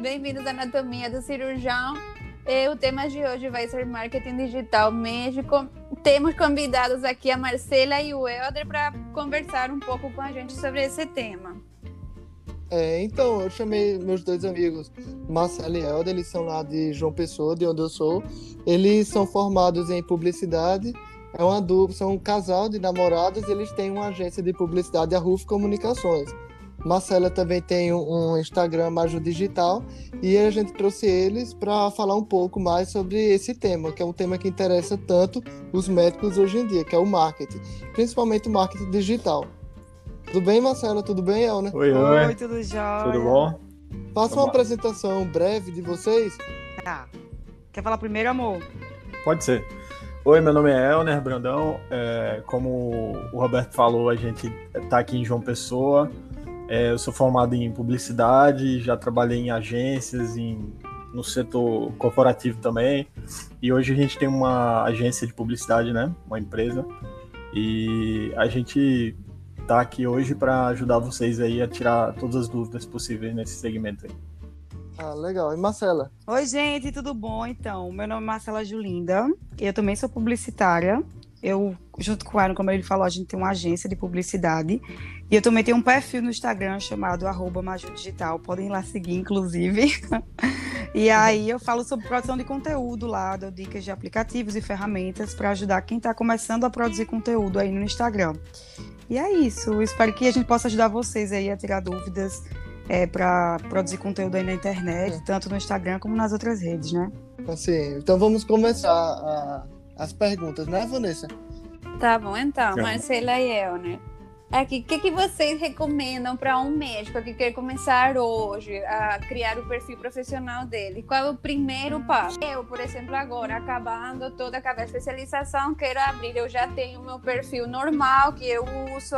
Bem-vindos à Anatomia do Cirurgião. E o tema de hoje vai ser marketing digital médico. Temos convidados aqui a Marcela e o Helder para conversar um pouco com a gente sobre esse tema. É, então, eu chamei meus dois amigos, Marcelo e Helder, eles são lá de João Pessoa, de onde eu sou. Eles são formados em publicidade, é uma dupla, são um casal de namorados, eles têm uma agência de publicidade, a Ruf Comunicações. Marcela também tem um Instagram Maju Digital e a gente trouxe eles para falar um pouco mais sobre esse tema, que é um tema que interessa tanto os médicos hoje em dia, que é o marketing, principalmente o marketing digital. Tudo bem, Marcela? Tudo bem, Elner? Oi, oi. Oi, tudo jóia? Tudo bom? Faça uma apresentação breve de vocês. Tá. Quer falar primeiro, amor? Pode ser. Oi, meu nome é Elner Brandão. É, como o Roberto falou, a gente está aqui em João Pessoa. É, eu sou formado em publicidade, já trabalhei em agências, em, no setor corporativo também. E hoje a gente tem uma agência de publicidade, né? Uma empresa. E a gente está aqui hoje para ajudar vocês aí a tirar todas as dúvidas possíveis nesse segmento aí. Ah, legal. E Marcela? Oi, gente, tudo bom? Então, meu nome é Marcela Julinda, eu também sou publicitária. Eu, junto com o Aaron, como ele falou, a gente tem uma agência de publicidade. E eu também tenho um perfil no Instagram chamado arroba Digital. Podem ir lá seguir, inclusive. e aí eu falo sobre produção de conteúdo lá, dou dicas de aplicativos e ferramentas para ajudar quem está começando a produzir conteúdo aí no Instagram. E é isso. Espero que a gente possa ajudar vocês aí a tirar dúvidas é, para produzir conteúdo aí na internet, tanto no Instagram como nas outras redes, né? Assim, então vamos começar a, as perguntas, né, Vanessa? Tá bom, então, Marcela e eu, né? Aqui, o que, que vocês recomendam para um médico que quer começar hoje a criar o perfil profissional dele? Qual é o primeiro passo? Eu, por exemplo, agora, acabando toda a especialização, quero abrir. Eu já tenho meu perfil normal que eu uso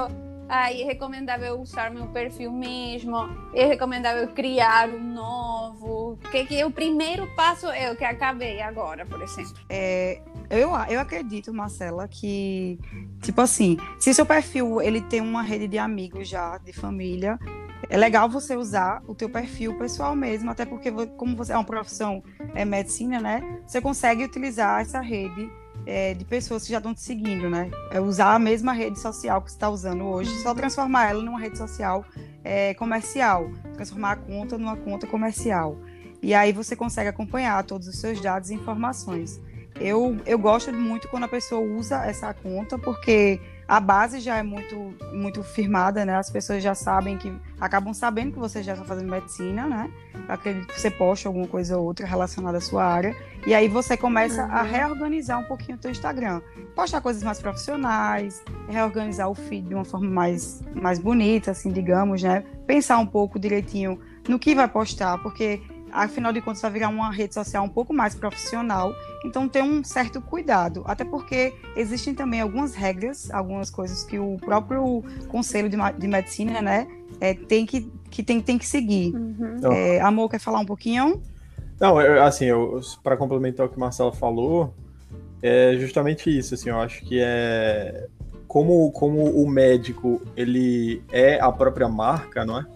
Aí é recomendável usar meu perfil mesmo, é recomendável criar um novo. Que, que o primeiro passo é o que acabei agora, por exemplo. É, eu, eu acredito, Marcela, que, tipo assim, se seu perfil ele tem uma rede de amigos já, de família, é legal você usar o teu perfil pessoal mesmo, até porque como você é uma profissão é medicina, né? Você consegue utilizar essa rede é, de pessoas que já estão te seguindo, né? É usar a mesma rede social que você está usando hoje, só transformar ela numa rede social é, comercial, transformar a conta numa conta comercial. E aí você consegue acompanhar todos os seus dados e informações. Eu, eu gosto muito quando a pessoa usa essa conta, porque a base já é muito, muito firmada, né? As pessoas já sabem que acabam sabendo que você já está fazendo medicina, né? Acredito que você posta alguma coisa ou outra relacionada à sua área. E aí você começa uhum. a reorganizar um pouquinho o teu Instagram. Postar coisas mais profissionais, reorganizar o feed de uma forma mais, mais bonita, assim, digamos, né? Pensar um pouco direitinho no que vai postar, porque afinal de contas vai virar uma rede social um pouco mais profissional, então tem um certo cuidado, até porque existem também algumas regras, algumas coisas que o próprio Conselho de, de Medicina, né, é, tem que, que tem, tem que seguir. Uhum. É, Amor, quer falar um pouquinho? Não, eu, assim, para complementar o que o Marcelo falou, é justamente isso, assim, eu acho que é como, como o médico, ele é a própria marca, não é?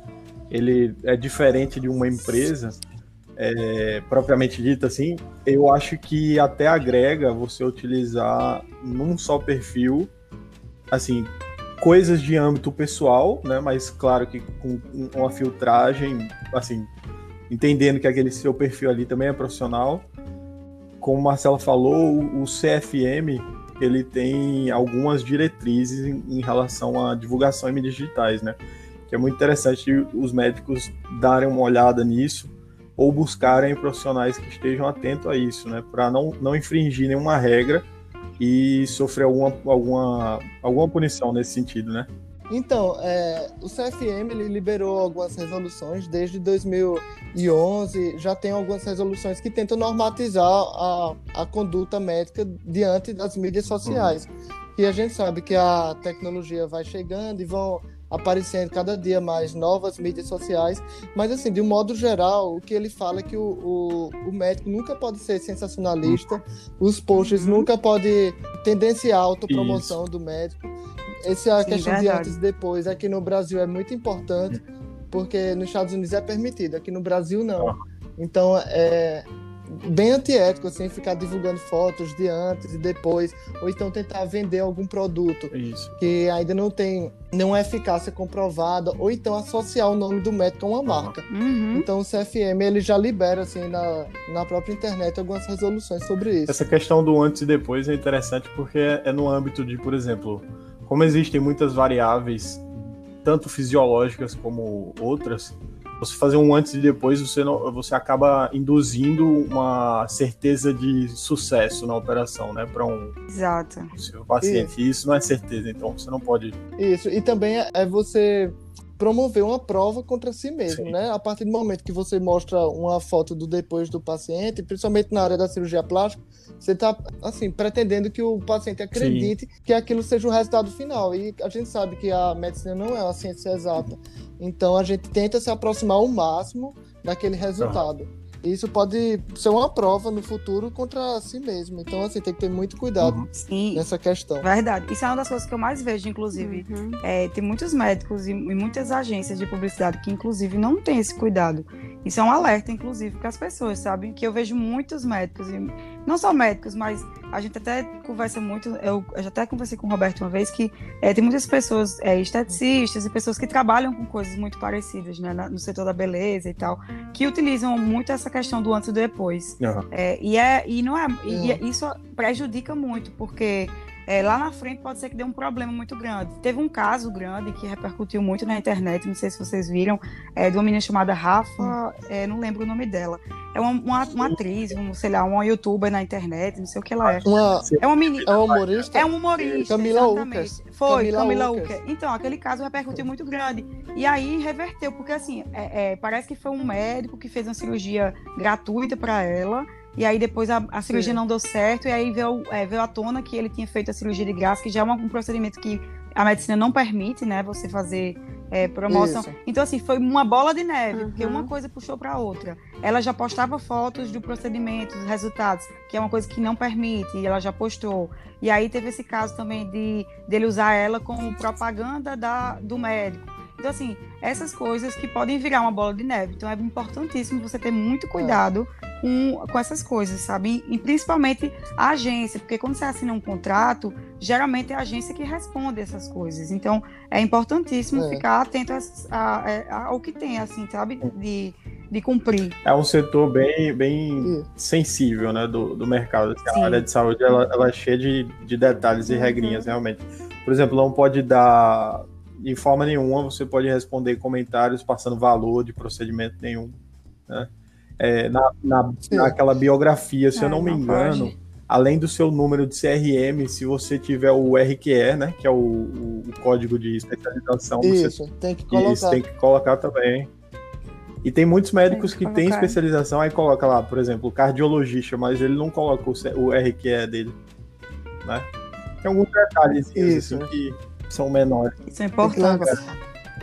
Ele é diferente de uma empresa, é, propriamente dita, assim, eu acho que até agrega você utilizar num só perfil, assim, coisas de âmbito pessoal, né? Mas claro que com uma filtragem, assim, entendendo que aquele seu perfil ali também é profissional. Como o Marcelo falou, o CFM ele tem algumas diretrizes em, relação à divulgação em mídias digitais, né? Que é muito interessante os médicos darem uma olhada nisso ou buscarem profissionais que estejam atentos a isso, né, para não, não infringir nenhuma regra e sofrer alguma, alguma, alguma punição nesse sentido, né? Então, é, o CFM ele liberou algumas resoluções desde 2011, já tem algumas resoluções que tentam normatizar a, a conduta médica diante das mídias sociais. Uhum. E a gente sabe que a tecnologia vai chegando e vão aparecendo cada dia mais novas mídias sociais, mas assim, de um modo geral, o que ele fala é que o, o, o médico nunca pode ser sensacionalista, os posts uhum. nunca podem tendenciar a autopromoção Isso. do médico. Essa é a Sim, questão verdade. de antes e depois. Aqui no Brasil é muito importante, porque nos Estados Unidos é permitido, aqui no Brasil não. Então, é bem antiético, assim, ficar divulgando fotos de antes e depois, ou então tentar vender algum produto Isso. que ainda não tem nenhuma eficácia comprovada, ou então associar o nome do médico a uma marca. Uhum. Então o CFM ele já libera assim na, na própria internet algumas resoluções sobre isso. Essa questão do antes e depois é interessante porque é no âmbito de, por exemplo, como existem muitas variáveis, tanto fisiológicas como outras, você fazer um antes e depois, você, não, você acaba induzindo uma certeza de sucesso na operação, né? Para um Exato. seu paciente. Isso. E isso não é certeza, então você não pode. Isso, e também é você promover uma prova contra si mesmo, Sim. né? A partir do momento que você mostra uma foto do depois do paciente, principalmente na área da cirurgia plástica, você está assim pretendendo que o paciente acredite Sim. que aquilo seja o resultado final. E a gente sabe que a medicina não é uma ciência exata. Então a gente tenta se aproximar ao máximo daquele resultado. Uhum. Isso pode ser uma prova no futuro contra si mesmo. Então, assim, tem que ter muito cuidado uhum. nessa questão. Verdade. Isso é uma das coisas que eu mais vejo, inclusive. Uhum. É, tem muitos médicos e, e, muitas agências de publicidade que, inclusive, não têm esse cuidado. Isso é um alerta, inclusive, para as pessoas, sabe? Que eu vejo muitos médicos, e não só médicos, mas a gente até conversa muito. Eu, eu já até conversei com o Roberto uma vez que é, tem muitas pessoas, é, esteticistas e pessoas que trabalham com coisas muito parecidas, né? no setor da beleza e tal, que utilizam muito essa questão do antes e do depois. Uhum. É, e, é, e não é, e isso prejudica muito, porque é, lá na frente pode ser que dê um problema muito grande. Teve um caso grande que repercutiu muito na internet, não sei se vocês viram, é, de uma menina chamada Rafa, é, não lembro o nome dela. É uma, uma, uma, atriz, um, sei lá, uma youtuber na internet, não sei o que ela é. Uma, é uma menina. É uma humorista? É um humorista. Camila Ucas. Foi, Camila, Camila Ucas. Então, aquele caso repercutiu muito grande. E aí reverteu, porque assim, é, é, parece que foi um médico que fez uma cirurgia gratuita para ela e aí depois a, a cirurgia Sim. não deu certo, e aí veio, é, veio à tona que ele tinha feito a cirurgia de graça, que já é um procedimento que a medicina não permite, né, você fazer é, promoção. Isso. Então, assim, foi uma bola de neve, uhum. porque uma coisa puxou para outra. Ela já postava fotos do procedimento, dos resultados, que é uma coisa que não permite, e ela já postou. E aí teve esse caso também de dele usar ela como propaganda da, do médico. Então, assim, essas coisas que podem virar uma bola de neve. Então, é importantíssimo você ter muito cuidado com, com essas coisas, sabe? E principalmente a agência, porque quando você assina um contrato, geralmente é a agência que responde essas coisas. Então, é importantíssimo é. ficar atento a, a, a, ao que tem, assim, sabe? De, de cumprir. É um setor bem, bem sensível, né, do, do mercado. Assim, a área de saúde, ela, ela é cheia de, de detalhes e uhum. regrinhas, realmente. Por exemplo, não pode dar, de forma nenhuma, você pode responder comentários passando valor de procedimento nenhum, né? é, na, na, naquela biografia, se é, eu não me engano, pode. além do seu número de CRM, se você tiver o RQE, né, que é o, o, o código de especialização, isso, você tem que colocar. Isso, tem que colocar também. E tem muitos médicos tem que, que têm especialização, aí coloca lá, por exemplo, cardiologista, mas ele não coloca o, o RQE dele, né? Tem alguns detalhes assim, que são menores. Isso é importante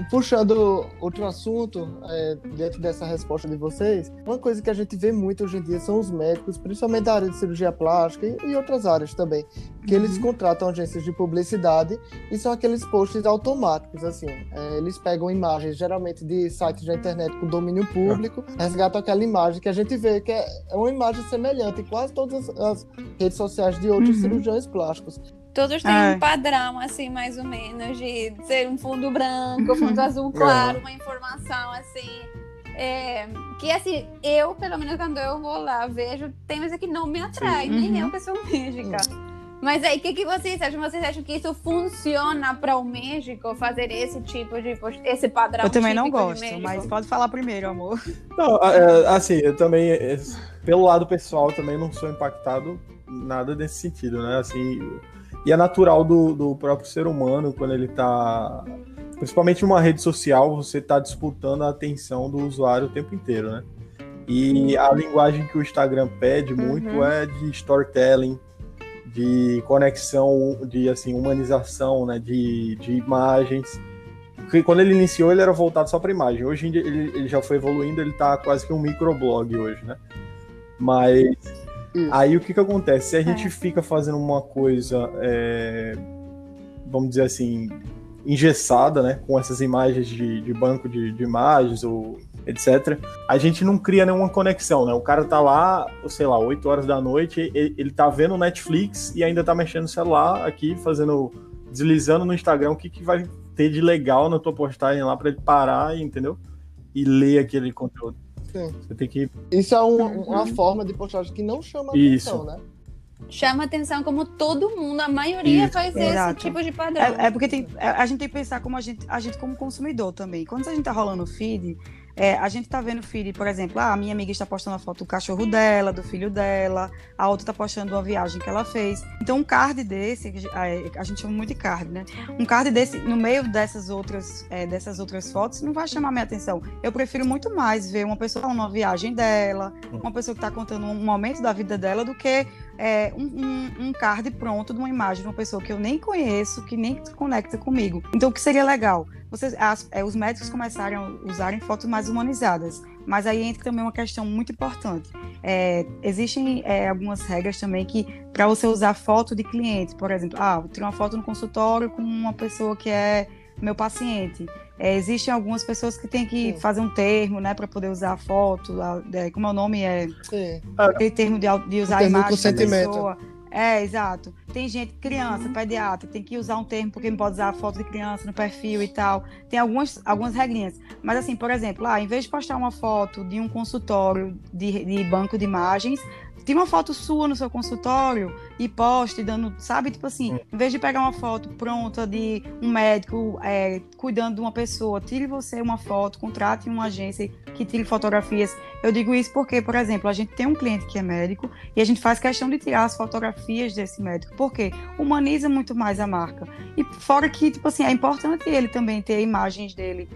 puxando outro assunto, é, dentro dessa resposta de vocês, uma coisa que a gente vê muito hoje em dia são os médicos, principalmente da área de cirurgia plástica e, e outras áreas também, que uhum. eles contratam agências de publicidade e são aqueles posts automáticos, assim. É, eles pegam imagens, geralmente de sites da internet com domínio público, resgatam aquela imagem que a gente vê que é, é uma imagem semelhante em quase todas as redes sociais de outros uhum. cirurgiões plásticos. Todos têm um padrão, assim, mais ou menos, de ser um fundo branco, fundo azul claro, uma informação assim. É, que assim, eu, pelo menos quando eu vou lá, vejo, tem coisa que não me atrai, Sim. nem uhum. eu que sou médica. Mas aí, o que, que vocês acham? Vocês acham que isso funciona para o México fazer esse tipo de esse padrão? Eu também não gosto, mas pode falar primeiro, amor. Não, é, assim, eu também, é, pelo lado pessoal, também não sou impactado nada nesse sentido, né? Assim, e é natural do, do próprio ser humano, quando ele está. Principalmente numa rede social, você está disputando a atenção do usuário o tempo inteiro, né? E a linguagem que o Instagram pede muito uhum. é de storytelling, de conexão, de assim, humanização, né? De, de imagens. Porque quando ele iniciou, ele era voltado só para imagem. Hoje em dia, ele, ele já foi evoluindo, ele está quase que um microblog hoje, né? Mas isso. Aí o que que acontece? Se a gente é. fica fazendo uma coisa, é, vamos dizer assim, engessada, né? Com essas imagens de, de banco de, de, imagens ou etc. A gente não cria nenhuma conexão, né? O cara tá lá, sei lá, 8 horas da noite, ele, ele tá vendo Netflix e ainda tá mexendo no celular aqui, fazendo, deslizando no Instagram, o que, que vai ter de legal na tua postagem lá para ele parar, entendeu? E ler aquele conteúdo. Sim. Você tem que. Isso é um, uma forma de postagem que não chama Isso. atenção, né? Chama atenção como todo mundo, a maioria Isso. faz esse Exato. tipo de padrão. É, é porque tem, é, a gente tem que pensar como a gente, a gente como consumidor também. Quando a gente tá rolando o feed, é, a gente tá vendo o feed, por exemplo, ah, a minha amiga está postando a foto do cachorro dela, do filho dela, a outra tá postando uma viagem que ela fez. Então, um card desse, a gente chama muito de card, né? Um card desse, no meio dessas outras, é, dessas outras fotos, não vai chamar minha atenção. Eu prefiro muito mais ver uma pessoa falando uma viagem dela, uma pessoa que tá contando um momento da vida dela, do que é, um, um, um card pronto de uma imagem de uma pessoa que eu nem conheço, que nem se conecta comigo. Então, o que seria legal? Vocês, as- é, os médicos começarem a usarem fotos mais humanizadas. Mas aí entra também uma questão muito importante. É, existem é, algumas regras também que, para você usar foto de cliente, por exemplo, ah, eu tirei uma foto no consultório com uma pessoa que é meu paciente. É, existem algumas pessoas que têm que Sim. fazer um termo, né, para poder usar a foto. a- é, como é o nome? É Sim. aquele termo de, de usar a imagem da pessoa. É, exato. Tem gente, criança, pediatra, tem que usar um termo porque não pode usar a foto de criança no perfil e tal. Tem algumas, algumas regrinhas. Mas assim, por exemplo, lá, em vez de postar uma foto de um consultório de, de banco de imagens, tira uma foto sua no seu consultório e poste, dando, sabe? Tipo assim, em vez de pegar uma foto pronta de um médico é, cuidando de uma pessoa, tire você uma foto, contrate uma agência que tire fotografias. Eu digo isso porque, por exemplo, a gente tem um cliente que é médico e a gente faz questão de tirar as fotografias desse médico, porque humaniza muito mais a marca. E fora que, tipo assim, é importante ele também ter imagens dele.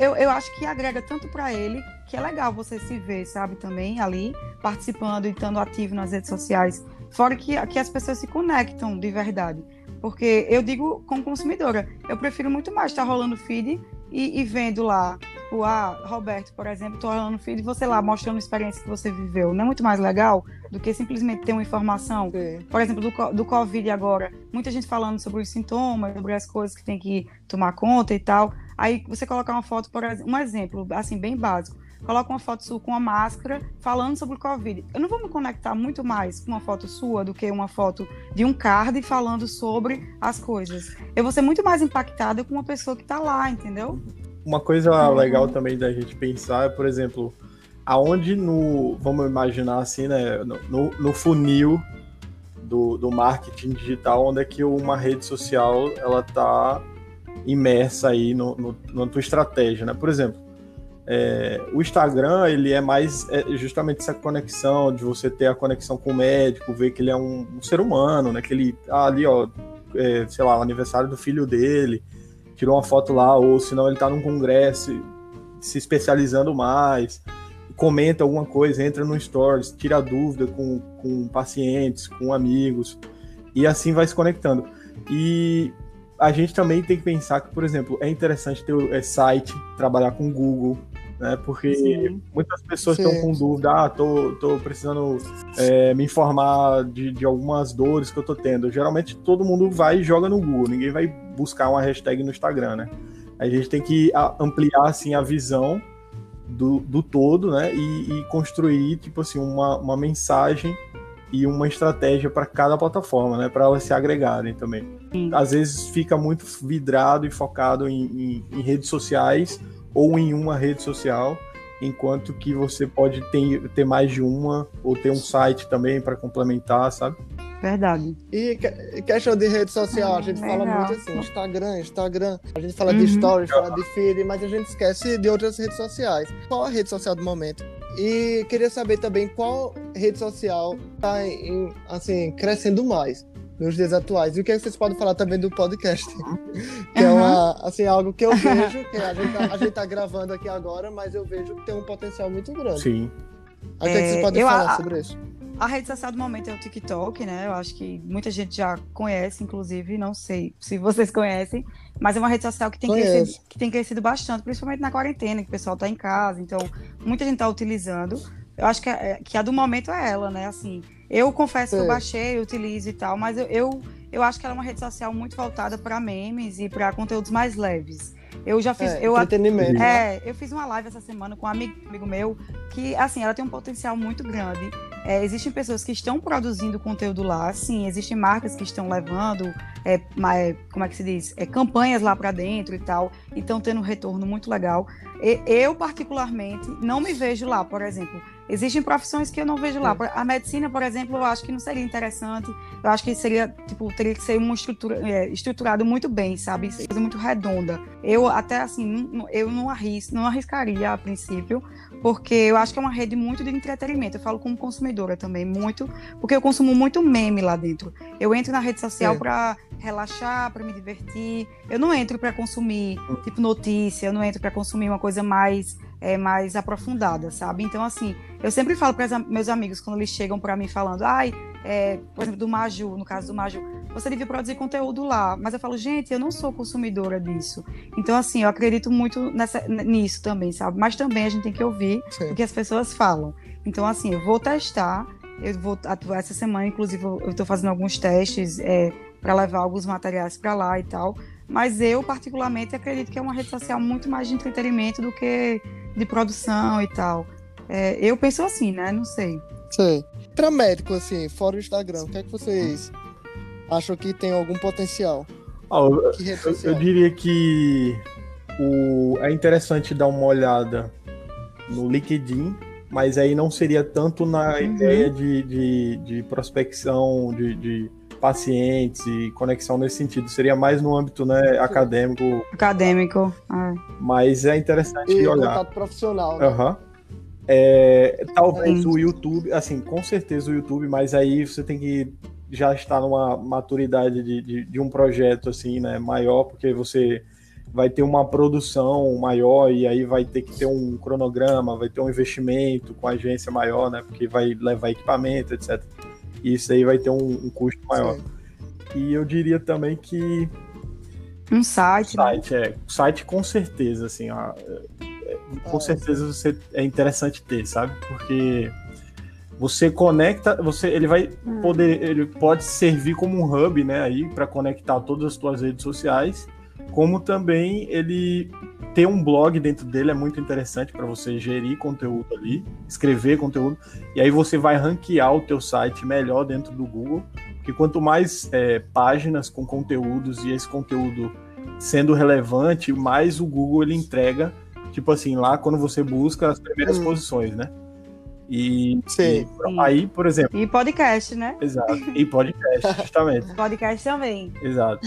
Eu, eu acho que agrega tanto para ele que é legal você se ver, sabe, também ali, participando e estando ativo nas redes sociais. Fora que, que as pessoas se conectam de verdade. Porque eu digo, como consumidora, eu prefiro muito mais estar rolando feed e, e vendo lá, tipo, ah, Roberto, por exemplo, tô rolando feed e você lá mostrando a experiência que você viveu. Não é muito mais legal do que simplesmente ter uma informação Sim. por exemplo, do, do Covid agora, muita gente falando sobre os sintomas, sobre as coisas que tem que tomar conta e tal. Aí você colocar uma foto, por um exemplo, assim, bem básico. Coloca uma foto sua com uma máscara falando sobre o Covid. Eu não vou me conectar muito mais com uma foto sua do que uma foto de um card falando sobre as coisas. Eu vou ser muito mais impactada com uma pessoa que tá lá, entendeu? Uma coisa Uhum. legal também da gente pensar é, por exemplo, aonde no. Vamos imaginar assim, né? No, no- no funil do, do marketing digital, onde é que uma rede social ela tá imersa aí no, no, na tua estratégia, né? Por exemplo, é, o Instagram ele é mais é justamente essa conexão de você ter a conexão com o médico, ver que ele é um, um ser humano, né? Que ele ali, ó, é, sei lá, aniversário do filho dele, tirou uma foto lá, ou senão ele tá num congresso se especializando mais, comenta alguma coisa, entra no stories, tira dúvida com, com pacientes, com amigos, e assim vai se conectando. E a gente também tem que pensar que, por exemplo, é interessante ter é, site, trabalhar com Google, né? Porque Sim. muitas pessoas Sim. estão com dúvida, ah, tô, tô precisando é, me informar de, de algumas dores que eu tô tendo. Geralmente todo mundo vai e joga no Google, ninguém vai buscar uma hashtag no Instagram, né? A gente tem que ampliar assim a visão do, do todo, né? E, e construir tipo assim uma, uma mensagem e uma estratégia para cada plataforma, né? Para elas se agregarem também. Sim. Às vezes fica muito vidrado e focado em, em- em redes sociais ou em uma rede social, enquanto que você pode ter, ter mais de uma ou ter um site também para complementar, sabe? Verdade. E que- questão de rede social, a gente fala Legal. muito assim, Instagram, Instagram. A gente fala de Uhum. stories, fala de feed, mas a gente esquece de outras redes sociais. Qual a rede social do momento? E queria saber também qual rede social está em, assim, crescendo mais nos dias atuais. E o que vocês podem falar também do podcast? que é uma, assim, algo que eu vejo, que a gente, tá, a gente tá gravando aqui agora, mas eu vejo que tem um potencial muito grande. Sim. Aí, O que, é que vocês É, podem eu- falar a- sobre isso? A rede social do momento é o TikTok, né? Eu acho que muita gente já conhece, inclusive, não sei se vocês conhecem, mas é uma rede social que tem, Conheço. crescido, que tem crescido bastante, principalmente na quarentena, que o pessoal está em casa, então muita gente está utilizando. Eu acho que a, que a do momento é ela, né? Assim, eu confesso que eu Sim. baixei, utilizo e tal, mas eu, eu, eu acho que ela é uma rede social muito voltada para memes e para conteúdos mais leves. Eu já fiz. É, eu, entretenimento. é, eu fiz uma live essa semana com um amigo, amigo meu que, assim, ela tem um potencial muito grande. É, existem pessoas que estão produzindo conteúdo lá, sim, existem marcas que estão levando, é, é, como é que se diz, é, campanhas lá para dentro e tal, e estão tendo um retorno muito legal. E- eu, particularmente, não me vejo lá, por exemplo. Existem profissões que eu não vejo lá. Por- A medicina, por exemplo, eu acho que não seria interessante. Eu acho que seria, tipo, teria que ser uma estrutura, é, estruturado muito bem, sabe? Coisa muito redonda. Eu até assim, não- não- eu não arrisco, não arriscaria a princípio, porque eu acho que é uma rede muito de entretenimento. Eu falo como consumidora também, muito, porque eu consumo muito meme lá dentro. Eu entro na rede social É. para relaxar, para me divertir. Eu não entro para consumir, tipo, notícia, eu não entro para consumir uma coisa mais é, mais aprofundada, sabe? Então, assim, eu sempre falo para meus amigos quando eles chegam para mim falando, ai, é, por exemplo, do Maju, no caso do Maju, você devia produzir conteúdo lá. Mas eu falo, gente, eu não sou consumidora disso. Então, assim, eu acredito muito nessa, nisso também, sabe? Mas também a gente tem que ouvir Sim. o que as pessoas falam. Então, assim, eu vou testar. Eu vou essa semana, inclusive, eu estou fazendo alguns testes é, para levar alguns materiais para lá e tal. Mas eu, particularmente, acredito que é uma rede social muito mais de entretenimento do que de produção e tal. É, eu penso assim, né? Não sei. Sei. Pra médico, assim, fora o Instagram, o que é que vocês acham que tem algum potencial? Ah, eu, eu diria que o, é interessante dar uma olhada no LinkedIn, mas aí não seria tanto na Uhum. ideia de, de, de prospecção de, de pacientes e conexão nesse sentido. Seria mais no âmbito né, acadêmico, Acadêmico. é. mas é interessante E olhar. contato profissional, né? Aham. É, talvez Sim. o YouTube, assim, com certeza o YouTube, mas aí você tem que já estar numa maturidade de, de, de um projeto assim, né, maior, porque você vai ter uma produção maior e aí vai ter que ter um cronograma, vai ter um investimento com agência maior, né, porque vai levar equipamento, etc. E isso aí vai ter um, um custo maior. Sim. E eu diria também que Um site, né? site, é, site com certeza, assim, ó, é, é, com Ah, certeza você é interessante ter, sabe? Porque você conecta, você, ele vai Hum. poder, ele pode servir como um hub, né, aí para conectar todas as suas redes sociais, como também ele ter um blog dentro dele é muito interessante para você gerir conteúdo ali, escrever conteúdo, e aí você vai ranquear o teu site melhor dentro do Google, porque quanto mais é, páginas com conteúdos e esse conteúdo sendo relevante, mais o Google ele entrega, tipo assim, lá quando você busca as primeiras Hum. posições, né? E, Sim. e Sim. aí, por exemplo, E podcast, né? exato, e podcast, justamente, Podcast também. exato,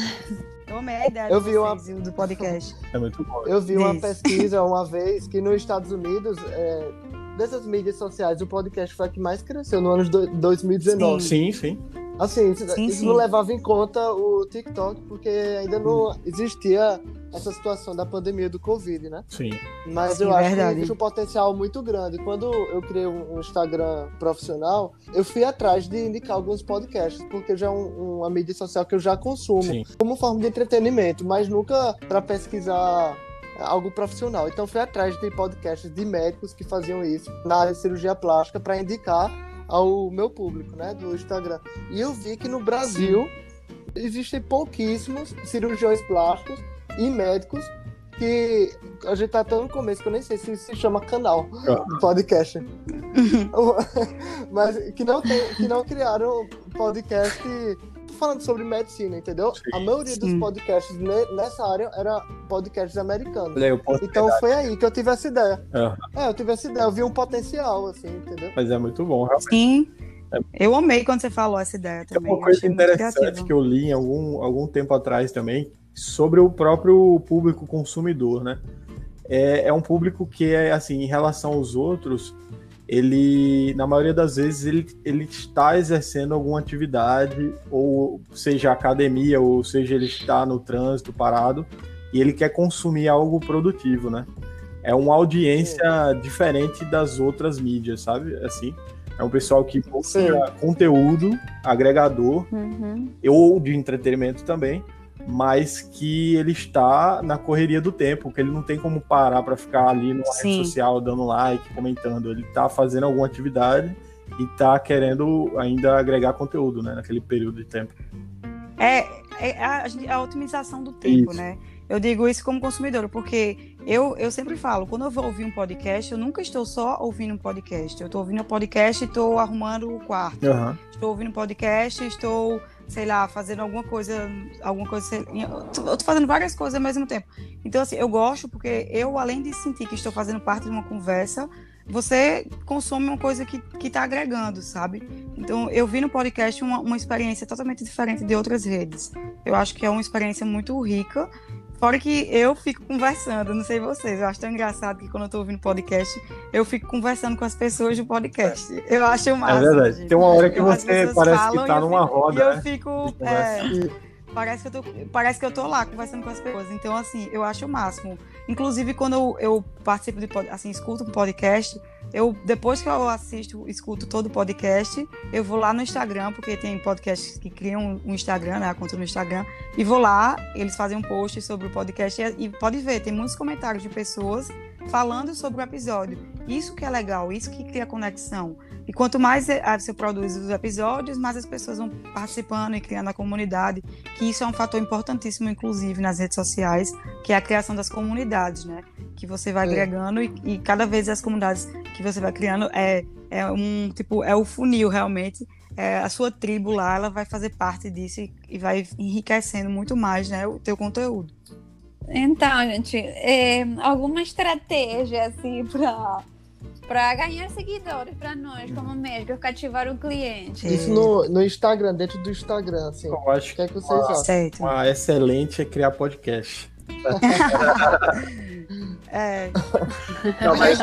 Eu amei a ideia Eu de vi uma- vocês, do podcast. é muito bom. Eu vi uma pesquisa uma vez que nos Estados Unidos, é, dessas mídias sociais, o podcast foi a que mais cresceu no ano de do- 2019. Sim, sim, Assim, isso, Sim, isso sim. não levava em conta o TikTok, porque ainda não existia essa situação da pandemia do Covid, né? sim. Mas Sim, eu acho verdade. que existe um potencial muito grande. Quando eu criei um um Instagram profissional, eu fui atrás de indicar alguns podcasts, porque já é um- uma mídia social que eu já consumo, Sim. como forma de entretenimento, mas nunca para pesquisar algo profissional. Então fui atrás de podcasts de médicos que faziam isso na área de cirurgia plástica para indicar ao meu público, né, do Instagram. E eu vi que no Brasil existem pouquíssimos cirurgiões plásticos e médicos que a gente tá até no começo, que eu nem sei se se chama canal Ah. do podcast. Mas que não, tem, que não criaram podcast falando sobre medicina, entendeu? Sim. A maioria dos Sim. podcasts ne- nessa área era podcasts americanos. Eu posso Então foi aí que eu tive essa ideia. Aham. É, eu tive essa ideia, eu vi um potencial, assim, entendeu? Mas é muito bom, realmente. Sim. Eu amei quando você falou essa ideia É também. uma eu coisa interessante que eu li em algum, algum tempo atrás também sobre o próprio público consumidor, né? É, é um público que é assim, em relação aos outros, ele, na maioria das vezes, ele, ele está exercendo alguma atividade, ou seja academia, ou seja ele está no trânsito parado, e ele quer consumir algo produtivo, né? É uma audiência diferente das outras mídias, sabe? Assim, é um pessoal que busca conteúdo agregador Uhum. ou de entretenimento também, mas que ele está na correria do tempo, que ele não tem como parar para ficar ali numa Sim. rede social dando like, comentando. Ele está fazendo alguma atividade e está querendo ainda agregar conteúdo, né, naquele período de tempo. É, é a, a otimização do tempo, Isso. né? Eu digo isso como consumidora, porque eu, eu sempre falo, quando eu vou ouvir um podcast, eu nunca estou só ouvindo um podcast. Eu estou ouvindo um podcast e estou arrumando o quarto. Uhum. Estou ouvindo um podcast, estou, sei lá, fazendo alguma coisa, alguma coisa. Eu estou fazendo várias coisas ao mesmo tempo. Então, assim, eu gosto porque eu, além de sentir que estou fazendo parte de uma conversa, você consome uma coisa que está agregando, sabe? Então, eu vi no podcast uma, uma experiência totalmente diferente de outras redes. Eu acho que é uma experiência muito rica. Fora que eu fico conversando, não sei vocês, eu acho tão engraçado que quando eu tô ouvindo podcast, eu fico conversando com as pessoas do podcast. Eu acho massa. É verdade. Gente. Tem uma hora que você parece que tá numa fico, roda. E eu né? fico. É, parece, que eu tô, parece que eu tô lá conversando com as pessoas. Então, assim, eu acho o máximo. Inclusive, quando eu, eu participo de assim, escuto um podcast, eu depois que eu assisto, escuto todo o podcast, eu vou lá no Instagram, porque tem podcasts que criam um Instagram, né, a conta no Instagram, e vou lá, eles fazem um post sobre o podcast e, e pode ver, tem muitos comentários de pessoas falando sobre o episódio. Isso que é legal, isso que cria conexão. E quanto mais é, você produz os episódios, mais as pessoas vão participando e criando a comunidade, que isso é um fator importantíssimo, inclusive, nas redes sociais, que é a criação das comunidades, né? Que você vai é. agregando e, e, cada vez as comunidades que você vai criando é, é um tipo, é o funil realmente. É, a sua tribo lá, ela vai fazer parte disso e, e vai enriquecendo muito mais, né, o teu conteúdo. Então, gente, é, alguma estratégia assim para para ganhar seguidores para nós como médicos, cativar o cliente. Isso no, no Instagram, dentro do Instagram, assim. Eu acho que é que vocês uma, acham? Uma excelente é criar podcast. é. Não, mas...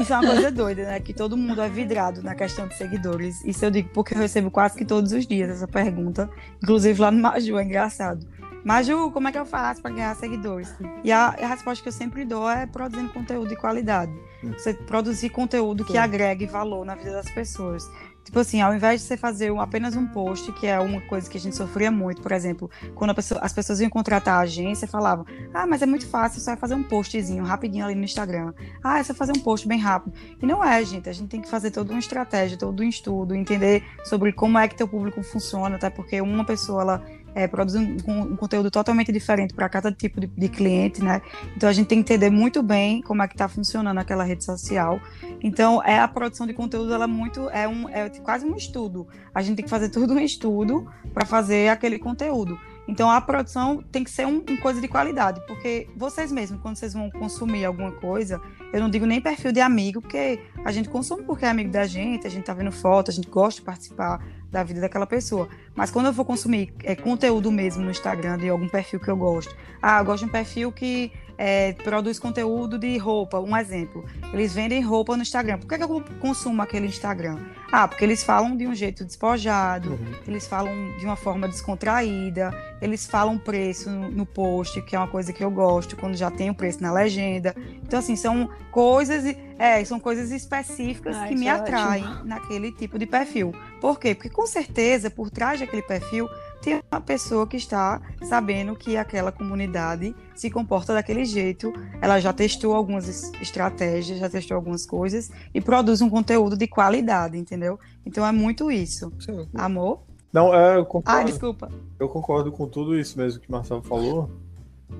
Isso é uma coisa doida, né? Que todo mundo é vidrado na questão de seguidores. Isso eu digo porque eu recebo quase que todos os dias essa pergunta. Inclusive lá no Maju, é engraçado. Maju, como é que eu faço para ganhar seguidores? E a, a, resposta que eu sempre dou é produzindo conteúdo de qualidade. Hum. Você produzir conteúdo Sim. que agregue valor na vida das pessoas. Tipo assim, ao invés de você fazer apenas um post, que é uma coisa que a gente sofria muito, por exemplo, quando pessoa, as pessoas iam contratar a agência, falavam: Ah, mas é muito fácil, só é fazer um postzinho rapidinho ali no Instagram. Ah, é só fazer um post bem rápido. E não é, gente. A gente tem que fazer toda uma estratégia, todo um estudo, entender sobre como é que teu público funciona, até porque uma pessoa ela é, produz um, um, conteúdo totalmente diferente para cada tipo de, de, cliente, né? Então a gente tem que entender muito bem como é que está funcionando aquela rede social. Então é a produção de conteúdo, ela é muito é um é quase um estudo. A gente tem que fazer tudo um estudo para fazer aquele conteúdo. Então a produção tem que ser um, uma coisa de qualidade, porque vocês mesmos, quando vocês vão consumir alguma coisa, eu não digo nem perfil de amigo, porque a gente consome porque é amigo da gente, a gente tá vendo foto, a gente gosta de participar da vida daquela pessoa. Mas quando eu vou consumir é, conteúdo mesmo no Instagram de algum perfil que eu gosto, ah, eu gosto de um perfil que é, produz conteúdo de roupa, um exemplo. Eles vendem roupa no Instagram. Por que, que eu consumo aquele Instagram? Ah, porque eles falam de um jeito despojado, uhum. eles falam de uma forma descontraída, eles falam preço no, no, post, que é uma coisa que eu gosto, quando já tem o preço na legenda. Então, assim, são coisas, é, são coisas específicas Ai, que me atraem ótimo. naquele tipo de perfil. Por quê? Porque com certeza, por trás daquele perfil, tem uma pessoa que está sabendo que aquela comunidade se comporta daquele jeito, ela já testou algumas estratégias, já testou algumas coisas e produz um conteúdo de qualidade, entendeu? Então é muito isso. Sim. Amor? Não, é, eu concordo. Ah, desculpa. Eu concordo com tudo isso mesmo que o Marcelo falou.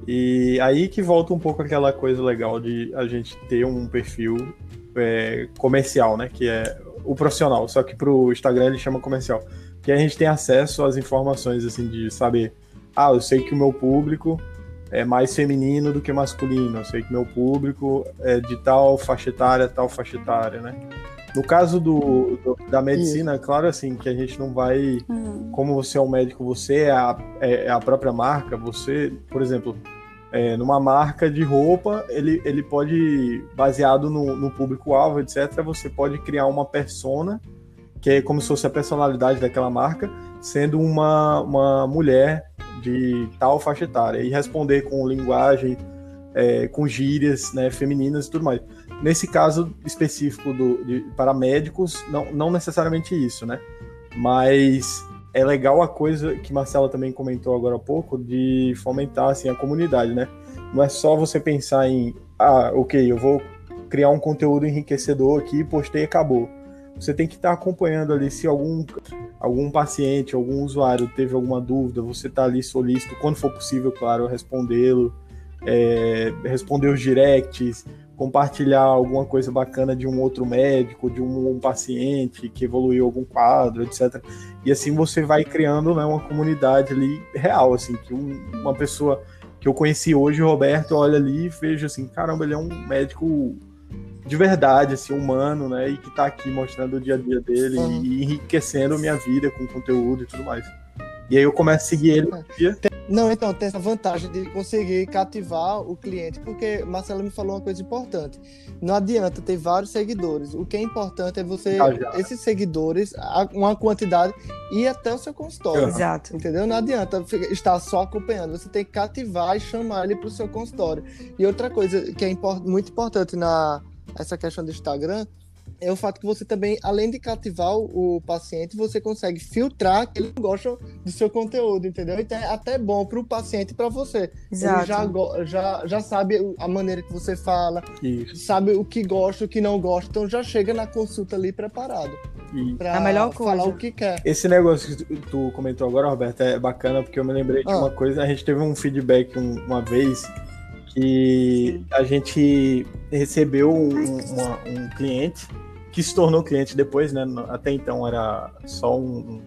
E aí que volta um pouco aquela coisa legal de a gente ter um perfil é, comercial, né? Que é o profissional, só que pro Instagram ele chama comercial que a gente tem acesso às informações, assim, de saber, ah, eu sei que o meu público é mais feminino do que masculino, eu sei que meu público é de tal faixa etária, tal faixa etária, né? No caso do, do da medicina, é claro assim, que a gente não vai, uhum. como você é um médico, você é a, é, é a própria marca, você, por exemplo, é, numa marca de roupa, ele, ele pode, baseado no, no público-alvo, etc., você pode criar uma persona que é como se fosse a personalidade daquela marca, sendo uma, uma mulher de tal faixa etária, e responder com linguagem, é, com gírias né, femininas e tudo mais. Nesse caso específico do, de, para médicos, não, não necessariamente isso, né? Mas é legal a coisa que Marcela também comentou agora há pouco, de fomentar assim, a comunidade, né? Não é só você pensar em, ah, ok, eu vou criar um conteúdo enriquecedor aqui, postei e acabou você tem que estar tá acompanhando ali se algum, algum paciente, algum usuário teve alguma dúvida, você está ali solícito, quando for possível, claro, respondê-lo, é, responder os directs, compartilhar alguma coisa bacana de um outro médico, de um, um, paciente que evoluiu algum quadro, etc. E assim você vai criando né, uma comunidade ali real, assim, que um, uma pessoa que eu conheci hoje, Roberto, olha ali e vejo assim, caramba, ele é um médico de verdade, assim, humano, né, e que está aqui mostrando o dia a dia dele uhum. e enriquecendo minha vida com conteúdo e tudo mais. E aí eu começo a seguir ele dia. Não, então tem essa vantagem de conseguir cativar o cliente, porque Marcelo me falou uma coisa importante. Não adianta ter vários seguidores. O que é importante é você, esses seguidores, uma quantidade, ir até o seu consultório. Exato. Entendeu? Não adianta estar só acompanhando. Você tem que cativar e chamar ele para o seu consultório. E outra coisa que é muito importante na essa questão do Instagram é o fato que você também, além de cativar o, paciente, você consegue filtrar que ele gosta do seu conteúdo, entendeu? Então é até bom para o paciente e para você. Exato. Ele já, já, já sabe a maneira que você fala, Isso. sabe o que gosta, o que não gosta, então já chega na consulta ali preparado. Pra a melhor coisa. falar o que quer. Esse negócio que tu comentou agora, Roberto, é bacana porque eu me lembrei de ah. uma coisa. A gente teve um feedback um, uma vez que Sim. a gente recebeu um, uma, um cliente que se tornou cliente depois, né? Até então era só um,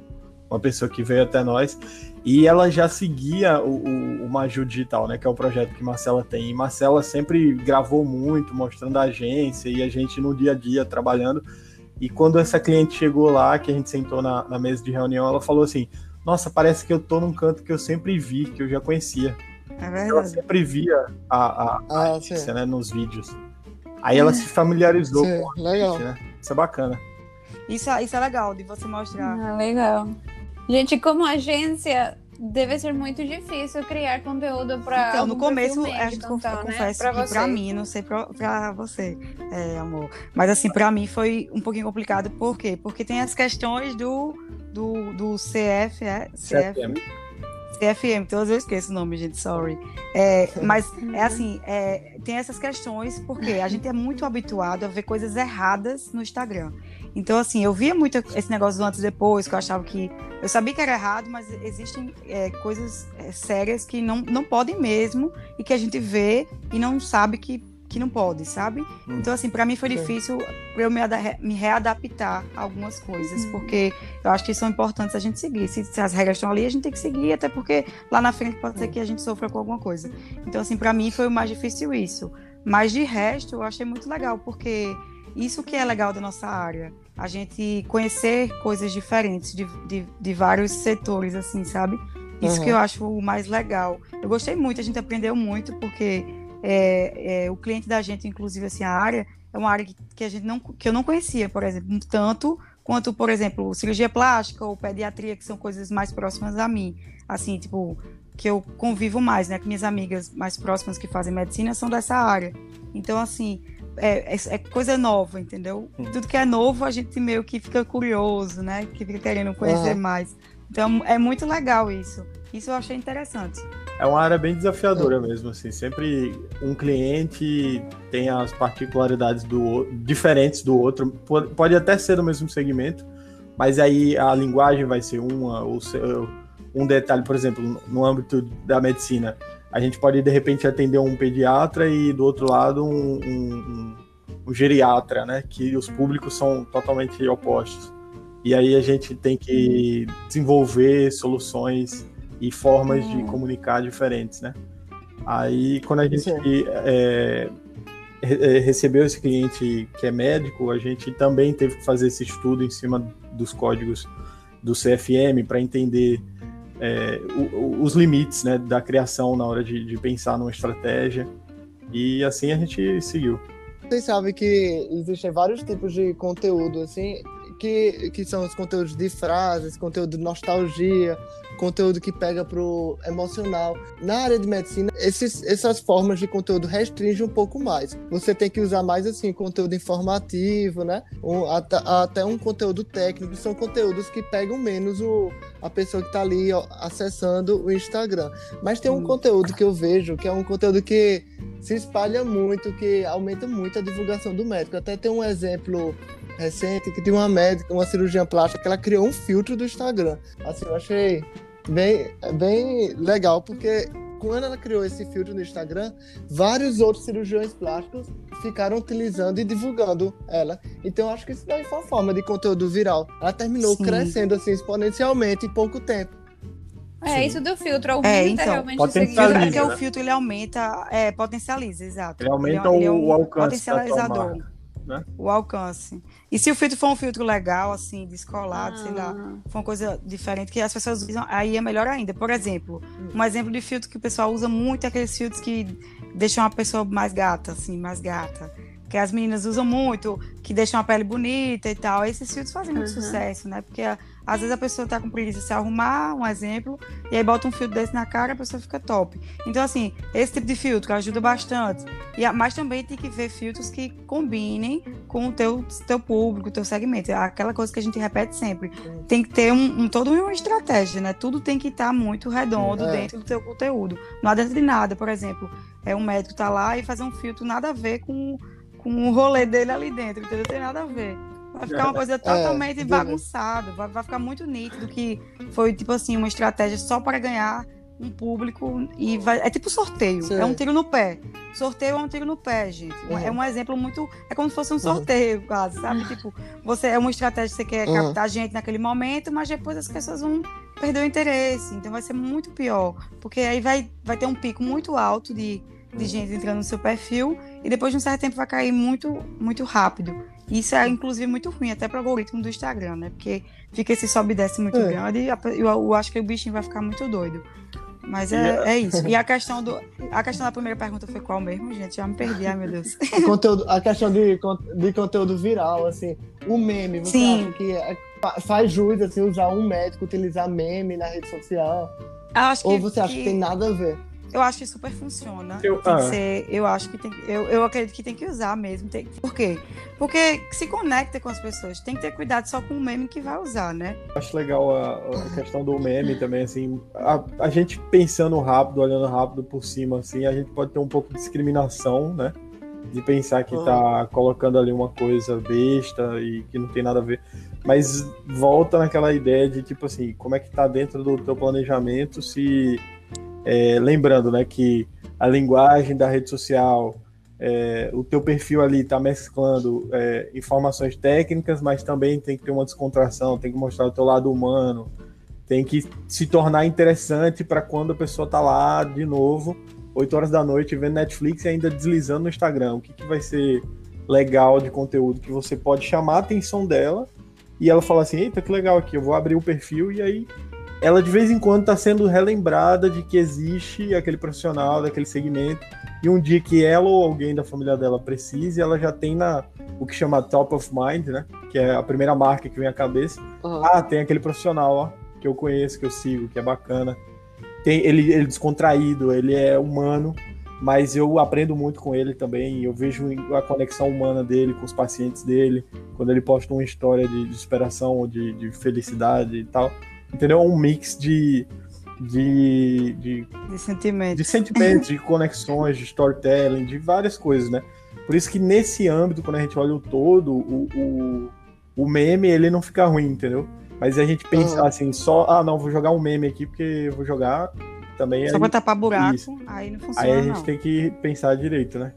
uma pessoa que veio até nós. E ela já seguia o, o, o Maju Digital, né? Que é o projeto que Marcela tem. E Marcela sempre gravou muito, mostrando a agência e a gente no dia a dia trabalhando. E quando essa cliente chegou lá, que a gente sentou na, na mesa de reunião, ela falou assim: Nossa, parece que eu tô num canto que eu sempre vi, que eu já conhecia. É verdade. Ela sempre via a, a, a ah, agência, né, nos vídeos. Aí ela se familiarizou sim, com a legal. Gente, né? Isso é bacana. Isso, é, isso é legal de você mostrar. Ah, legal. Gente, como agência, deve ser muito difícil criar conteúdo para. Então, no começo, médico, a gente então, né? confesso pra que para mim, não sei para você, é, amor, mas assim, para mim foi um pouquinho complicado. Por quê? Porque tem as questões do, do, do CF, é? CF. CFM, todas eu esqueço o nome, gente, sorry. É, mas é assim, é, tem essas questões porque a gente é muito habituado a ver coisas erradas no Instagram. Então, assim, eu via muito esse negócio do antes e depois, que eu achava que. Eu sabia que era errado, mas existem é, coisas é, sérias que não, não podem mesmo, e que a gente vê e não sabe que que não pode, sabe? Hum. Então, assim, para mim foi difícil eu me, me, readaptar a algumas coisas, hum. porque eu acho que são importantes a gente seguir. Se, se, as regras estão ali, a gente tem que seguir, até porque lá na frente pode ser que a gente sofra com alguma coisa. Então, assim, para mim foi o mais difícil isso. Mas de resto, eu achei muito legal, porque isso que é legal da nossa área. A gente conhecer coisas diferentes de, de, de vários setores, assim, sabe? Isso uhum. que eu acho o mais legal. Eu gostei muito, a gente aprendeu muito, porque é, é, o cliente da gente, inclusive, assim, a área, é uma área que, que, a gente não, que eu não conhecia, por exemplo, tanto quanto, por exemplo, cirurgia plástica ou pediatria, que são coisas mais próximas a mim. Assim, tipo, que eu convivo mais, né? Que minhas amigas mais próximas que fazem medicina são dessa área. Então, assim, é, é, é coisa nova, entendeu? Hum. Tudo que é novo, a gente meio que fica curioso, né? Que fica querendo conhecer mais. Então, é muito legal isso. Isso eu achei interessante. É uma área bem desafiadora mesmo, assim. Sempre um cliente tem as particularidades do diferentes do outro. Pode até ser do mesmo segmento, mas aí a linguagem vai ser uma, ou um detalhe, por exemplo, no âmbito da medicina, a gente pode de repente atender um pediatra e do outro lado um, um, um geriatra, né? Que os públicos são totalmente opostos. E aí a gente tem que desenvolver soluções e formas de comunicar diferentes, né? Aí, quando a gente é, é, recebeu esse cliente que é médico, a gente também teve que fazer esse estudo em cima dos códigos do CFM para entender é, o, os limites né, da criação na hora de, de pensar numa estratégia. E assim a gente seguiu. Vocês sabem que existem vários tipos de conteúdo, assim, que, que são os conteúdos de frases, conteúdo de nostalgia, conteúdo que pega pro emocional. Na área de medicina, esses, essas formas de conteúdo restringem um pouco mais. Você tem que usar mais assim conteúdo informativo, né? Um, até, até, um conteúdo técnico. São conteúdos que pegam menos o, a pessoa que está ali ó, acessando o Instagram. Mas tem um conteúdo que eu vejo que é um conteúdo que se espalha muito, que aumenta muito a divulgação do médico. Até tem um exemplo recente que tem uma médica, uma cirurgiã plástica, que ela criou um filtro do Instagram. Assim, eu achei bem, bem legal, porque quando ela criou esse filtro no Instagram, vários outros cirurgiões plásticos ficaram utilizando e divulgando ela. Então acho que isso daí foi uma forma de conteúdo viral. Ela terminou Sim. crescendo assim exponencialmente em pouco tempo. É, Sim. isso do filtro aumenta é, então, realmente potencializa, Porque né? o filtro ele aumenta, é, potencialializa, exato. Ele aumenta ele, ele é um o alcance potencializador né? O alcance. E se o filtro for um filtro legal, assim, descolado, ah. sei lá, ah. for uma coisa diferente que as pessoas usam, aí é melhor ainda. Por exemplo, um exemplo de filtro que o pessoal usa muito é aqueles filtros que deixam a pessoa mais gata, assim, mais gata que as meninas usam muito, que deixam a pele bonita e tal. Esses filtros fazem muito uhum. sucesso, né? Porque às vezes a pessoa tá com preguiça de se arrumar, um exemplo, e aí bota um filtro desse na cara a pessoa fica top. Então, assim, esse tipo de filtro ajuda bastante. E, mas também tem que ver filtros que combinem com o teu, teu público, teu segmento. É aquela coisa que a gente repete sempre. Tem que ter um, um todo uma estratégia, né? Tudo tem que estar tá muito redondo é. dentro do teu conteúdo. Não adianta de nada, por exemplo, é um médico tá lá e fazer um filtro nada a ver com com o rolê dele ali dentro, entendeu? Não tem nada a ver. Vai ficar uma coisa é, totalmente é, bagunçada, vai, vai ficar muito nítido que foi, tipo assim, uma estratégia só para ganhar um público e vai. É tipo sorteio, Sim. é um tiro no pé. Sorteio é um tiro no pé, gente. Uhum. É um exemplo muito. É como se fosse um sorteio, uhum. quase, sabe? Tipo, você é uma estratégia que você quer uhum. captar gente naquele momento, mas depois as pessoas vão perder o interesse. Então vai ser muito pior. Porque aí vai, vai ter um pico muito alto de de gente entrando no seu perfil e depois de um certo tempo vai cair muito, muito rápido. Isso é, inclusive, muito ruim, até para o algoritmo do Instagram, né? Porque fica esse sobe e desce muito é. grande e eu, eu, acho que o bichinho vai ficar muito doido. Mas é, é isso. E a questão, do, a questão da primeira pergunta foi qual mesmo, gente? Já me perdi, ai meu Deus. Conteúdo, a questão de, de conteúdo viral, assim, o meme, você Sim. acha que é, faz jus assim, usar um médico, utilizar meme na rede social? Ou você acha que... que tem nada a ver? Eu acho que super funciona. Eu, ah. ser, eu acho que tem, eu, eu acredito que tem que usar mesmo. Tem, por quê? Porque se conecta com as pessoas. Tem que ter cuidado só com o meme que vai usar, né? Acho legal a, a questão do meme também, assim. A, a, gente pensando rápido, olhando rápido por cima, assim, a gente pode ter um pouco de discriminação, né? De pensar que tá colocando ali uma coisa besta e que não tem nada a ver. Mas volta naquela ideia de, tipo assim, como é que tá dentro do teu planejamento se é, lembrando, né, que a linguagem da rede social, é, o teu perfil ali está mesclando é, informações técnicas, mas também tem que ter uma descontração, tem que mostrar o teu lado humano, tem que se tornar interessante para quando a pessoa está lá de novo, 8 horas da noite, vendo Netflix e ainda deslizando no Instagram. O que, que vai ser legal de conteúdo que você pode chamar a atenção dela e ela fala assim: eita, que legal aqui, eu vou abrir o perfil e aí ela de vez em quando está sendo relembrada de que existe aquele profissional daquele segmento e um dia que ela ou alguém da família dela precise, ela já tem na o que chama top of mind, né? Que é a primeira marca que vem à cabeça. Uhum. Ah, tem aquele profissional, ó, que eu conheço, que eu sigo, que é bacana. Tem ele, ele descontraído, ele é humano, mas eu aprendo muito com ele também. Eu vejo a conexão humana dele com os pacientes dele, quando ele posta uma história de, de superação ou de, de felicidade e tal entendeu? Um mix de, de, de, de sentimentos, de, sentimentos, de conexões, de storytelling, de várias coisas, né? Por isso que nesse âmbito, quando a gente olha o todo, o, o, o meme ele não fica ruim, entendeu? Mas a gente pensa uhum. assim, só, ah, não, vou jogar um meme aqui porque eu vou jogar também. Só aí, pra tapar buraco, isso. aí não funciona. Aí a gente não. tem que pensar direito, né?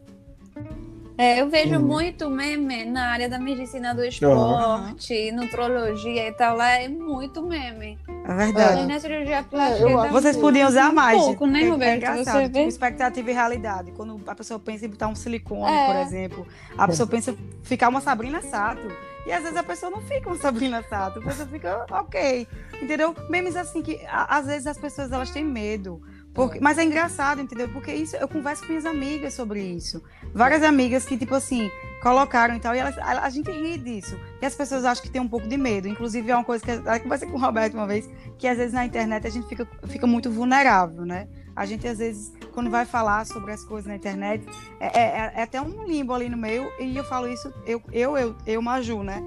É, eu vejo uhum. muito meme na área da medicina do esporte, uhum. nutrologia e tal, lá é muito meme. É verdade. É. Na cirurgia plástica. É, vocês podiam usar mais. Um pouco, né, Roberto? É você vê? Tipo, expectativa e realidade. Quando a pessoa pensa em botar um silicone, é. por exemplo, a pessoa pensa em ficar uma Sabrina Sato. E às vezes a pessoa não fica uma Sabrina Sato, a pessoa fica ok. Entendeu? Memes assim que às vezes as pessoas elas têm medo. Porque, mas é engraçado, entendeu? Porque isso eu converso com minhas amigas sobre isso. Várias amigas que, tipo assim, colocaram e tal. E elas, a, a, gente ri disso. E as pessoas acham que tem um pouco de medo. Inclusive, é uma coisa que eu conversei com o Roberto uma vez, que às vezes na internet a gente fica, fica muito vulnerável, né? A gente, às vezes, quando vai falar sobre as coisas na internet, é, é, é até um limbo ali no meio, e eu falo isso, eu, eu, eu, eu, Maju, né?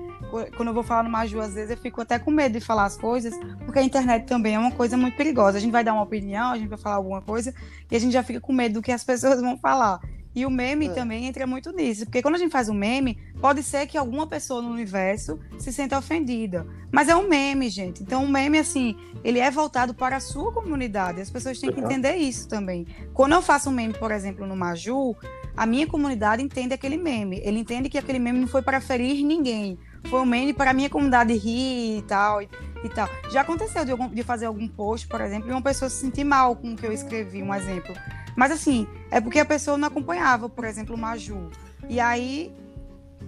Quando eu vou falar no Maju, às vezes eu fico até com medo de falar as coisas, porque a internet também é uma coisa muito perigosa. A gente vai dar uma opinião, a gente vai falar alguma coisa, e a gente já fica com medo do que as pessoas vão falar. E o meme é. também entra muito nisso, porque quando a gente faz um meme, pode ser que alguma pessoa no universo se sinta ofendida. Mas é um meme, gente. Então, o meme, assim, ele é voltado para a sua comunidade. As pessoas têm que entender isso também. Quando eu faço um meme, por exemplo, no Maju, a minha comunidade entende aquele meme. Ele entende que aquele meme não foi para ferir ninguém. Foi um meme para a minha comunidade rir e tal. E, e tal. Já aconteceu de, de fazer algum post, por exemplo, e uma pessoa se sentir mal com o que eu escrevi, um exemplo. Mas assim, é porque a pessoa não acompanhava, por exemplo, o Maju. E aí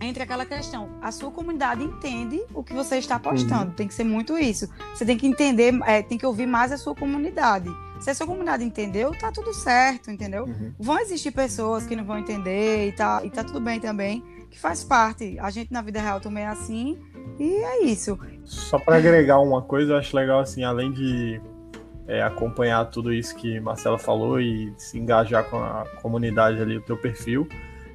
entra aquela questão. A sua comunidade entende o que você está postando. Uhum. Tem que ser muito isso. Você tem que entender, é, tem que ouvir mais a sua comunidade. Se a sua comunidade entendeu, tá tudo certo, entendeu? Uhum. Vão existir pessoas que não vão entender e tá, e tá tudo bem também, que faz parte. A gente na vida real também é assim, e é isso. Só para agregar uma coisa, eu acho legal assim, além de é, acompanhar tudo isso que Marcela falou e se engajar com a comunidade ali, o teu perfil,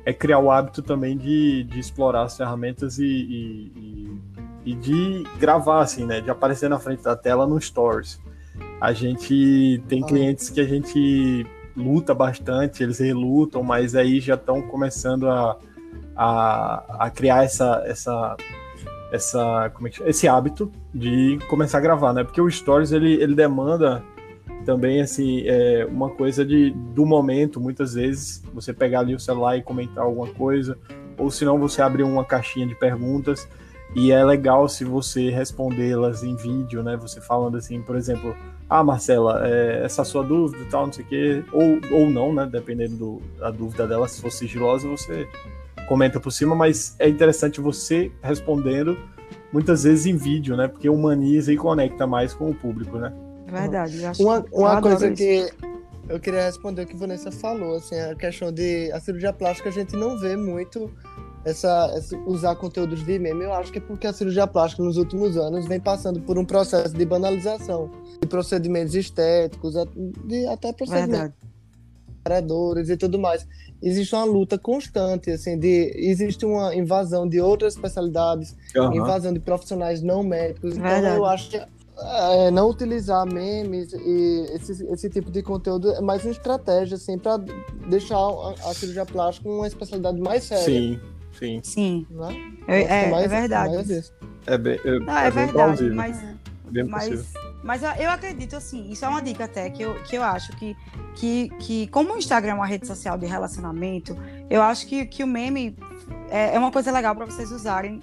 é criar o hábito também de, de explorar as ferramentas e, e, e, de gravar, assim, né? De aparecer na frente da tela no Stories. A gente tem clientes que a gente luta bastante, eles relutam, mas aí já estão começando a, a, a criar essa, essa essa, como é que esse hábito de começar a gravar, né? Porque o Stories ele, ele demanda também assim é, uma coisa de do momento, muitas vezes você pegar ali o celular e comentar alguma coisa, ou se não você abrir uma caixinha de perguntas e é legal se você respondê-las em vídeo, né? Você falando assim, por exemplo, ah, Marcela, é, essa sua dúvida, tal, não sei o quê, ou, ou não, né? Dependendo do, da dúvida dela, se for sigilosa, você comenta por cima, mas é interessante você respondendo muitas vezes em vídeo, né? Porque humaniza e conecta mais com o público, né? É verdade. uma uma coisa que eu queria responder o que a Vanessa falou, assim, a questão de a cirurgia plástica a gente não vê muito essa, essa, usar conteúdos de meme. Eu acho que é porque a cirurgia plástica nos últimos anos vem passando por um processo de banalização de procedimentos estéticos, de até procedimentos operadores e tudo mais existe uma luta constante, assim, de existe uma invasão de outras especialidades, uhum. invasão de profissionais não médicos. Então Verdade. eu acho que é, não utilizar memes e esse, esse tipo de conteúdo é mais uma estratégia, assim, para deixar a, a, cirurgia plástica uma especialidade mais séria. Sim, sim. Sim. Né? É, é, mais, é, verdade. é, bem, é, não, é, é verdade, plausível. mas, bem mas, mas eu acredito, assim, isso é uma dica até que eu, que eu acho que, que, que, como o Instagram é uma rede social de relacionamento, eu acho que, que o meme é, é uma coisa legal para vocês usarem,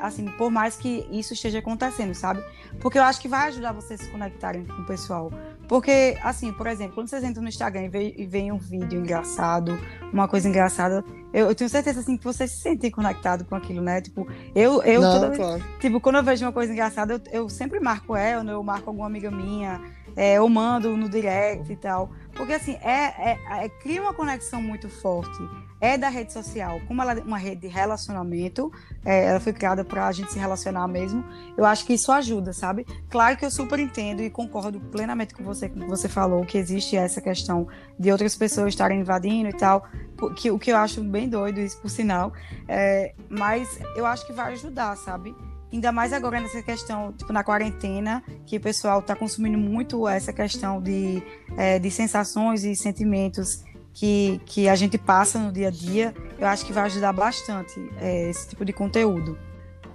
assim, por mais que isso esteja acontecendo, sabe? Porque eu acho que vai ajudar vocês a se conectarem com o pessoal. Porque, assim, por exemplo, quando vocês entram no Instagram e veem um vídeo engraçado, uma coisa engraçada, eu, eu, tenho certeza, assim, que vocês se sentem conectados com aquilo, né? Tipo, eu, eu Não, toda, claro. tipo, quando eu vejo uma coisa engraçada, eu, eu sempre marco ela, eu marco alguma amiga minha, é, eu mando no direct e tal. Porque, assim, é, é, é, cria uma conexão muito forte é da rede social, como ela é uma rede de relacionamento, é, ela foi criada para a gente se relacionar mesmo, eu acho que isso ajuda, sabe? Claro que eu super entendo e concordo plenamente com você, com que você falou, que existe essa questão de outras pessoas estarem invadindo e tal, que, o que eu acho bem doido, isso por sinal, é, mas eu acho que vai ajudar, sabe? Ainda mais agora nessa questão, tipo, na quarentena, que o pessoal está consumindo muito essa questão de, é, de sensações e sentimentos que, que a gente passa no dia a dia, eu acho que vai ajudar bastante é, esse tipo de conteúdo.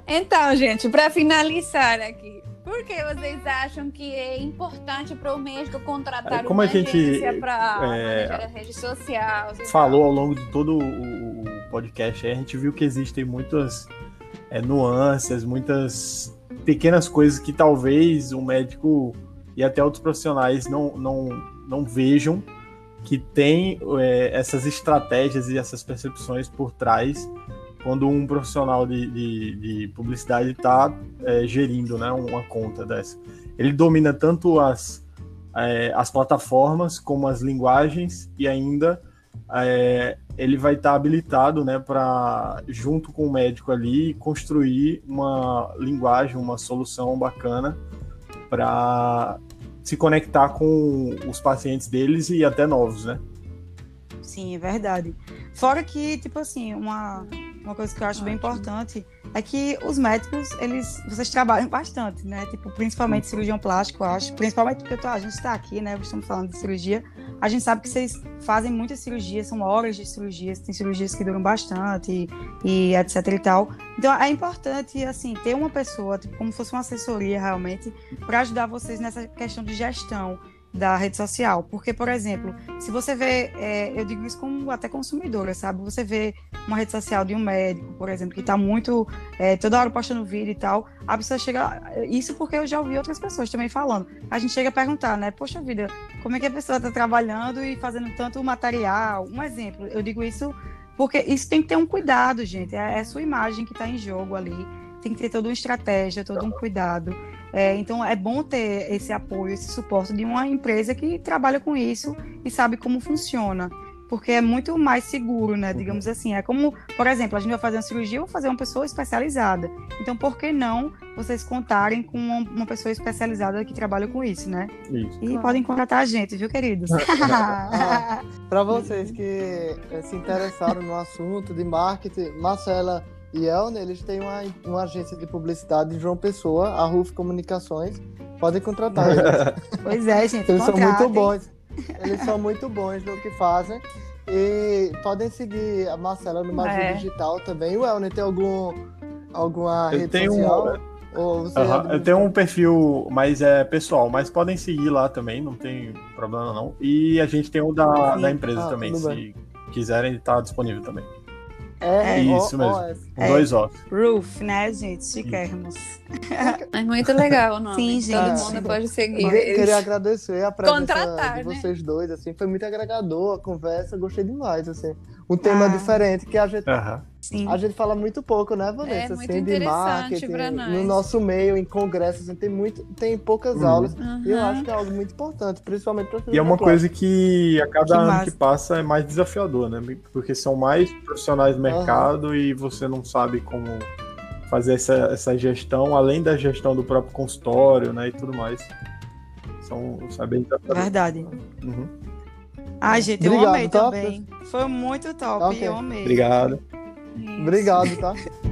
Então, gente, para finalizar aqui, por que vocês acham que é importante para o médico contratar Como uma a gente para é, rede social? Falou ao longo de todo o, podcast, a gente viu que existem muitas é, nuances, muitas pequenas coisas que talvez o médico e até outros profissionais não, não, não vejam que tem é, essas estratégias e essas percepções por trás quando um profissional de, de, de publicidade está é, gerindo né, uma conta dessa. Ele domina tanto as, é, as plataformas como as linguagens e ainda é, ele vai estar tá habilitado, né, para junto com o médico ali construir uma linguagem, uma solução bacana para se conectar com os pacientes deles e até novos, né? Sim, é verdade. Fora que, tipo assim, uma, uma coisa que eu acho bem importante é que os médicos, eles, vocês trabalham bastante, né? Tipo, principalmente cirurgião plástico, eu acho. Principalmente porque tô, a gente está aqui, né? Estamos falando de cirurgia. A gente sabe que vocês fazem muitas cirurgias, são horas de cirurgias, tem cirurgias que duram bastante e, e etc e tal. Então, é importante, assim, ter uma pessoa, tipo, como se fosse uma assessoria realmente, para ajudar vocês nessa questão de gestão da rede social. Porque, por exemplo, se você vê, é, eu digo isso como até consumidora, sabe? Você vê uma rede social de um médico, por exemplo, que está muito, é, toda hora postando vídeo e tal, a pessoa chega, isso porque eu já ouvi outras pessoas também falando, a gente chega a perguntar, né? Poxa vida, como é que a pessoa está trabalhando e fazendo tanto material? Um exemplo, eu digo isso porque isso tem que ter um cuidado, gente, é, é a sua imagem que está em jogo ali, tem que ter toda uma estratégia, todo um cuidado. É, então é bom ter esse apoio, esse suporte de uma empresa que trabalha com isso e sabe como funciona. Porque é muito mais seguro, né? Digamos assim. É como, por exemplo, a gente vai fazer uma cirurgia, ou fazer uma pessoa especializada. Então, por que não vocês contarem com uma pessoa especializada que trabalha com isso, né? Isso. E claro. podem contratar a gente, viu, queridos? Para vocês que eh, se interessaram no assunto de marketing, Marcela e Elner, eles têm uma, uma agência de publicidade de João Pessoa, a Ruf Comunicações. Podem contratar eles. Pois é, gente. Eles contratem. são muito bons. Eles são muito bons no que fazem. E podem seguir a Marcela no Magia é. Digital também. O Elner tem algum, alguma eu rede tenho social? Um... eu tenho um perfil mais é, pessoal, mas podem seguir lá também, não tem problema não. E a gente tem o da, da empresa ah, também, se bem. quiserem, está disponível também. É, é isso mesmo. É. Dois Os. Roof, né, gente? Chiquérrimos. É muito legal o nome. Sim, gente. Todo mundo pode seguir. Eu queria agradecer a presença Contratar, de né? vocês né? dois, assim, foi muito agregador a conversa, gostei demais, assim. Um tema ah. diferente que a gente, Sim. a gente fala muito pouco, né, Vanessa? É, assim, de marketing, no nosso meio, em congressos, assim, tem, muito, tem poucas uhum. aulas. Uhum. E eu acho que é algo muito importante, principalmente para E é uma coisa que a cada que ano massa. que passa é mais desafiador, né? Porque são mais profissionais do mercado uhum. e você não sabe como fazer essa, essa gestão, além da gestão do próprio consultório, né, e tudo mais. São, é bem desafiador. Verdade. Uhum. Ai, gente, Obrigado, eu amei tá? também. Foi muito top, okay. eu amei. Obrigado. Isso. Obrigado, tá?